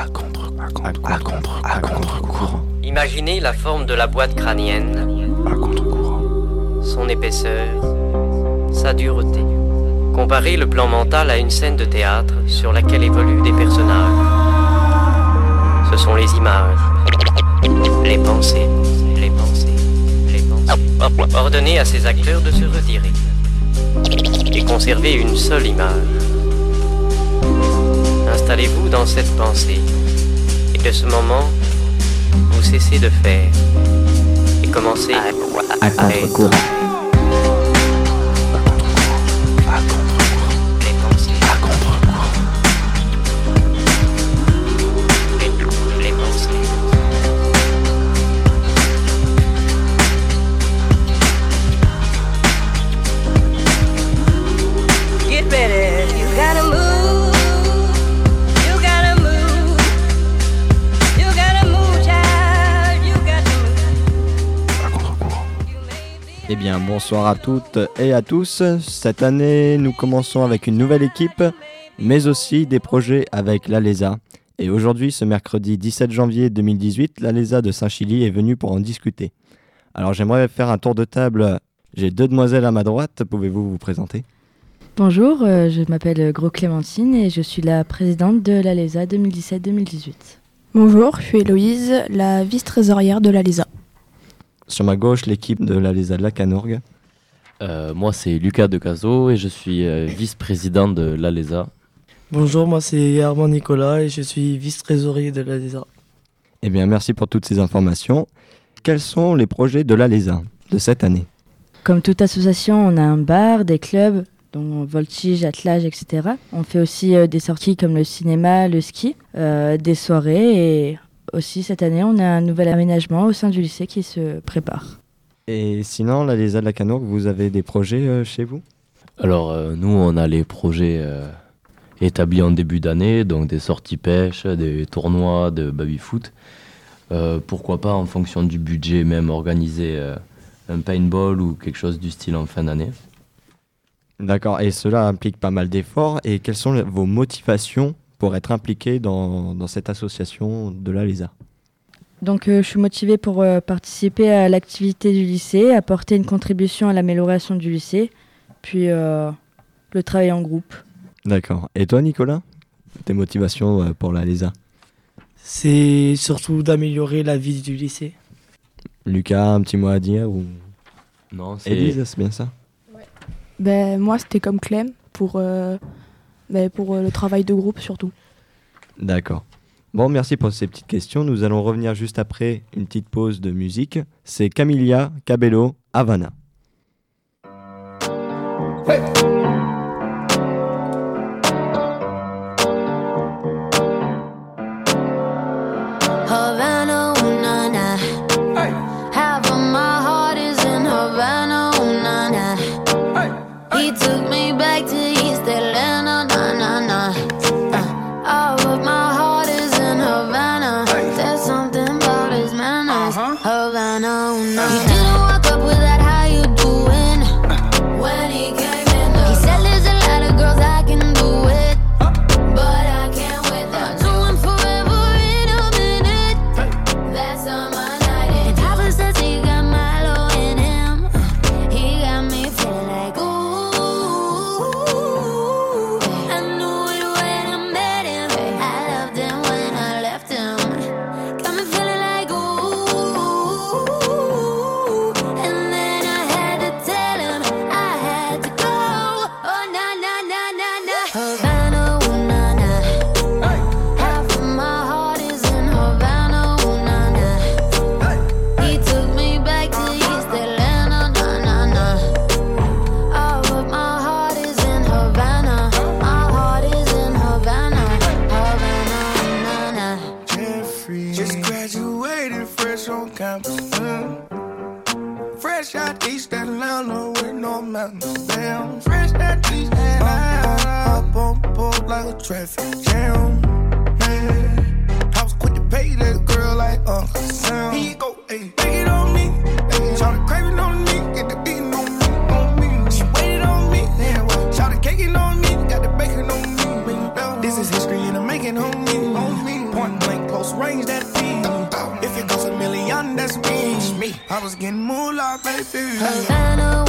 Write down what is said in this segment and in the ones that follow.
À contre, à contre, à contre, à contre-courant. Imaginez la forme de la boîte crânienne, À contre-courant. son épaisseur, sa dureté. Comparez le plan mental à une scène de théâtre sur laquelle évoluent des personnages. Ce sont les images, les pensées, les pensées, les pensées. Ordonnez à ces acteurs de se retirer et conservez une seule image. Installez-vous dans cette pensée et de ce moment, vous cessez de faire et commencez à, À. À bonsoir à toutes et à tous. Cette année, nous commençons avec une nouvelle équipe, mais aussi des projets avec l'ALESA. Et aujourd'hui, ce mercredi 17 janvier 2018, l'ALESA de Saint-Chili est venue pour en discuter. Alors, j'aimerais faire un tour de table. J'ai deux demoiselles à ma droite. Pouvez-vous vous présenter? Bonjour, euh, je m'appelle Gros Clémentine et je suis la présidente de l'ALESA 2017-2018. Bonjour, je suis Héloïse, la vice-trésorière de l'ALESA. Sur ma gauche, l'équipe de l'ALESA de la Canorgue. Euh, moi, c'est Lucas Decazo et je suis euh, vice-président de l'ALESA. Bonjour, moi c'est Armand Nicolas et je suis vice-trésorier de l'ADESA. Eh bien, merci pour toutes ces informations. Quels sont les projets de l'ALESA de cette année? Comme toute association, on a un bar, des clubs, dont Voltige, Attelage, etc. On fait aussi euh, des sorties comme le cinéma, le ski, euh, des soirées et aussi cette année, on a un nouvel aménagement au sein du lycée qui se prépare. Et sinon, l'ALESA de la Canorgue, vous avez des projets euh, chez vous? Alors, euh, nous, on a les projets euh, établis en début d'année, donc des sorties pêche, des tournois de baby-foot. Euh, pourquoi pas, en fonction du budget, même organiser euh, un paintball ou quelque chose du style en fin d'année. D'accord, et cela implique pas mal d'efforts. Et quelles sont les- vos motivations pour être impliqué dans, dans cette association de l'ALESA Donc euh, je suis motivée pour euh, participer à l'activité du lycée, apporter une contribution à l'amélioration du lycée, puis euh, le travail en groupe. D'accord. Et toi, Nicolas Tes motivations euh, pour l'ALESA C'est surtout d'améliorer la vie du lycée. Lucas, un petit mot à dire ou... Non, c'est Élise, c'est bien ça? Ben, moi, c'était comme Clem pour, ben, pour euh, le travail de groupe surtout. D'accord. Bon, merci pour ces petites questions. Nous allons revenir juste après une petite pause de musique. C'est Camilla Cabello, Havana. Havana, Out East Atlanta with no mountains. Damn, fresh out East Atlanta. Up on board like a traffic jam. Man, I was quick to pay that girl like Uncle Sam. You go, ayy, take it on me. Ayy, Shout craving on me, get the beating on me, on me. She waited on me, yeah, well, shout on me, got the bacon on me. This is history and I'm making me, on me. Point arrange that fee. I was getting moolah, baby. Havana,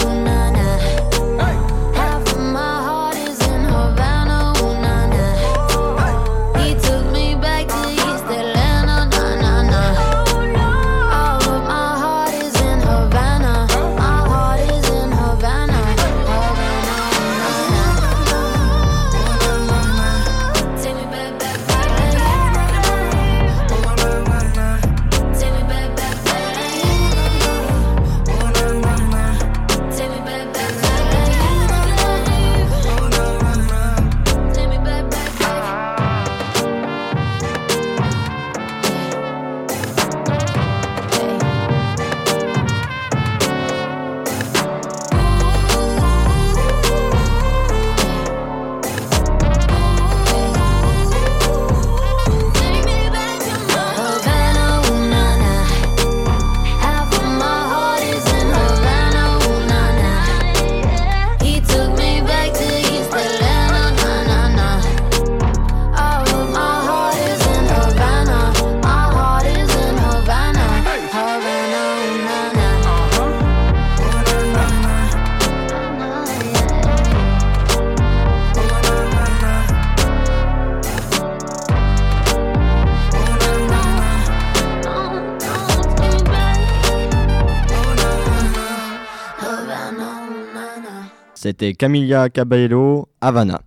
C'était Camilla Cabello, Havana.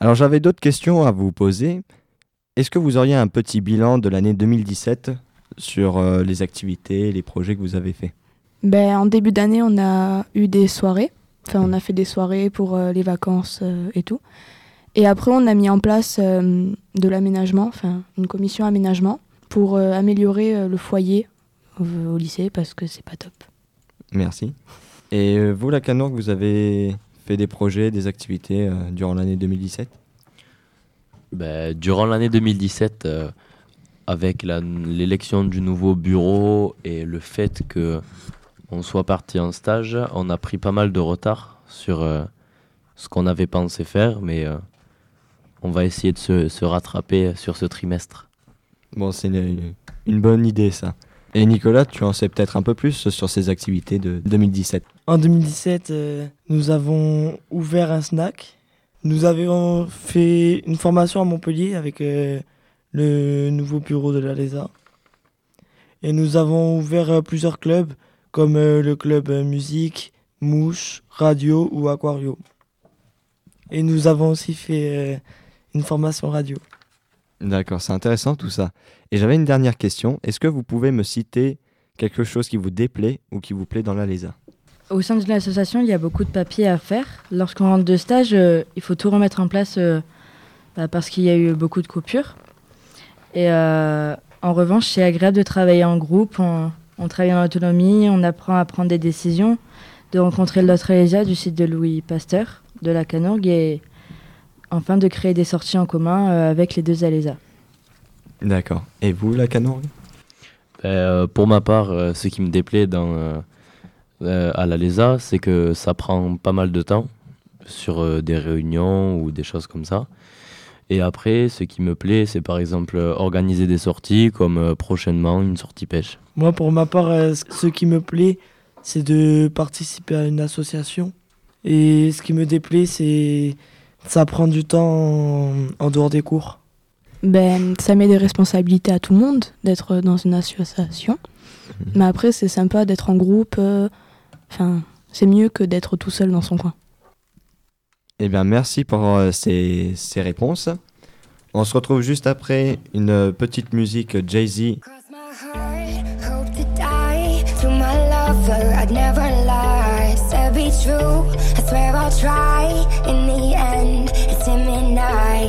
Alors j'avais d'autres questions à vous poser. Est-ce que vous auriez un petit bilan de l'année 2017 sur euh, les activités, les projets que vous avez faits? Ben, en début d'année, on a eu des soirées. Enfin, on a fait des soirées pour euh, les vacances euh, et tout. Et après, on a mis en place de l'aménagement, enfin, une commission aménagement pour améliorer le foyer au, au lycée parce que c'est pas top. Merci. Et euh, vous, la vous avez fait des projets, des activités euh, durant l'année 2017 Ben, durant l'année 2017, euh, avec l'élection du nouveau bureau et le fait que on soit parti en stage, on a pris pas mal de retard sur euh, ce qu'on avait pensé faire, mais on va essayer de se, se rattraper sur ce trimestre. Bon, c'est une, une bonne idée ça. Et Nicolas, tu en sais peut-être un peu plus sur ces activités de 2017 En 2017, euh, nous avons ouvert un snack. Nous avions fait une formation à Montpellier avec euh, le nouveau bureau de la LESA. Et nous avons ouvert euh, plusieurs clubs comme le club musique, mouche, radio ou aquario. Et nous avons aussi fait une formation radio. D'accord, c'est intéressant tout ça. Et j'avais une dernière question. Est-ce que vous pouvez me citer quelque chose qui vous déplaît ou qui vous plaît dans la LESA Au sein de l'association, il y a beaucoup de papiers à faire. Lorsqu'on rentre de stage, euh, il faut tout remettre en place euh, bah, parce qu'il y a eu beaucoup de coupures. Et euh, en revanche, c'est agréable de travailler en groupe. On, travaille en autonomie, on apprend à prendre des décisions, de rencontrer l'autre ELESA du site de Louis Pasteur, de la Canorgue, et enfin de créer des sorties en commun euh, avec les deux ALESA. D'accord. Et vous, la Canourgue Ben, euh, pour ma part, euh, ce qui me déplaît dans, euh, euh, à la LESA, c'est que ça prend pas mal de temps sur euh, des réunions ou des choses comme ça. Et après, ce qui me plaît, c'est par exemple euh, organiser des sorties, comme euh, prochainement une sortie pêche. Moi, pour ma part, euh, ce qui me plaît, c'est de participer à une association. Et ce qui me déplaît, c'est ça prend du temps en, en dehors des cours. Ben, ça met des responsabilités à tout le monde d'être dans une association. Mais après, c'est sympa d'être en groupe. euh, Enfin, c'est mieux que d'être tout seul dans son coin. Eh bien, merci pour euh, ces, ces réponses. On se retrouve juste après une petite musique Jay-Z.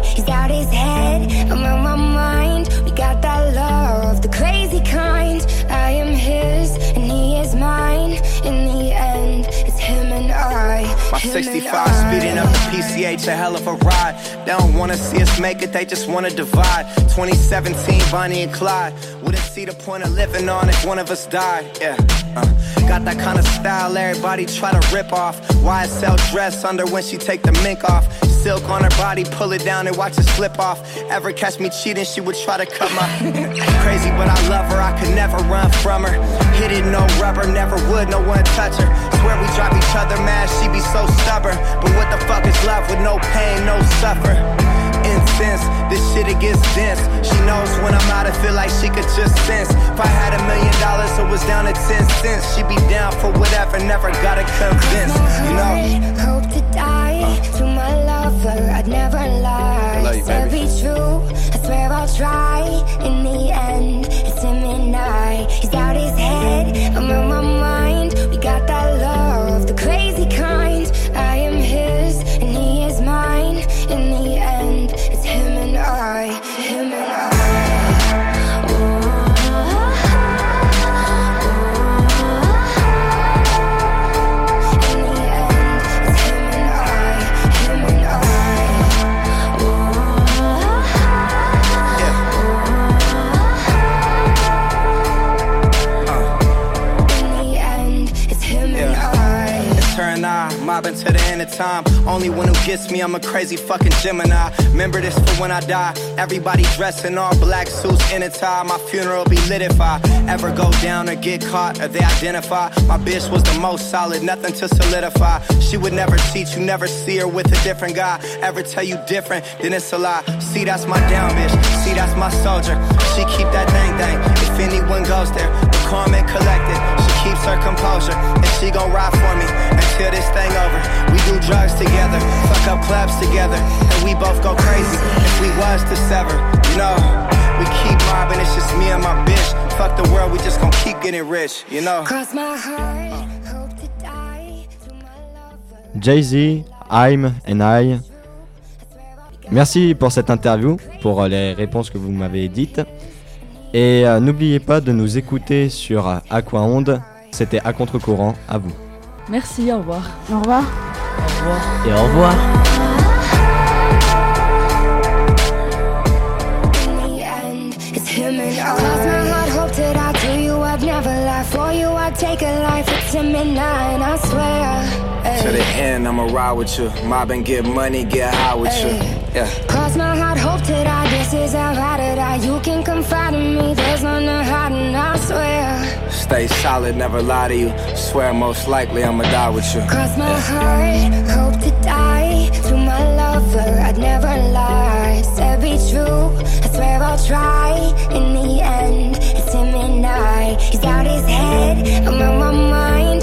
He's got his head. I'm on my mind. We got that love, the crazy 65 speeding up the PCH, a hell of a ride. They don't wanna see us make it, they just wanna divide. 2017, Bonnie and Clyde. Wouldn't see the point of living on if one of us died. Yeah. Uh, got that kind of style everybody try to rip off. YSL dress under when she take the mink off. Silk on her body, pull it down and watch it slip off. Ever catch me cheating, she would try to cut my. Crazy, but I love her, I could never run from her. Hit it, no rubber, never would, no one touch her. Swear we drive each other mad, she be so stubborn. But what the fuck is love with no pain, no suffer? Incense, this shit it gets dense. She knows when I'm out, I feel like she could just sense. If I had a million dollars, it was down to 10 cents. She'd be down for whatever, never gotta convince, you know? Hope to die to my lover. I'd never lie. Time. Only one who gets me, I'm a crazy fucking Gemini. Remember this for when I die. Everybody dressed in all black suits in a tie. My funeral be lit if I ever go down or get caught or they identify. My bitch was the most solid, nothing to solidify. She would never cheat, you never see her with a different guy. Ever tell you different, then it's a lie. See, that's my down bitch. See, that's my soldier. She keep that thing thing. If anyone goes there, calm and collected. She keeps her composure, and she gon' ride for me until this thing over. We do drugs together, fuck up clubs together, and we both go crazy if we was to sever. You know, we keep mobbing, it's just me and my bitch. Fuck the world, we just gon' keep getting rich. You know? Cross my heart, hope to die. Jay-Z, I'm and I. Merci pour cette interview, pour les réponses que vous m'avez dites. Et euh, n'oubliez pas de nous écouter sur Aquaonde. C'était à contre-courant, à vous. Merci, au revoir. Au revoir. Et au revoir. It's him and I. Cross my heart, hope that I do you. I'd never lie for you. I'd take a life. It's him and I, and I swear. To the end, I'ma ride with you. Mob and get money, get high with you. Yeah. Cross my heart, hope to die. This is how I die. You can confide in me. There's none to hide, and I swear. stay solid, never lie to you. Swear most likely I'ma die with you. Cross my heart, hope to die. To my lover, I'd never lie. Said be true, I swear I'll try. In the end, it's him and I. He's out his head, I'm my mind.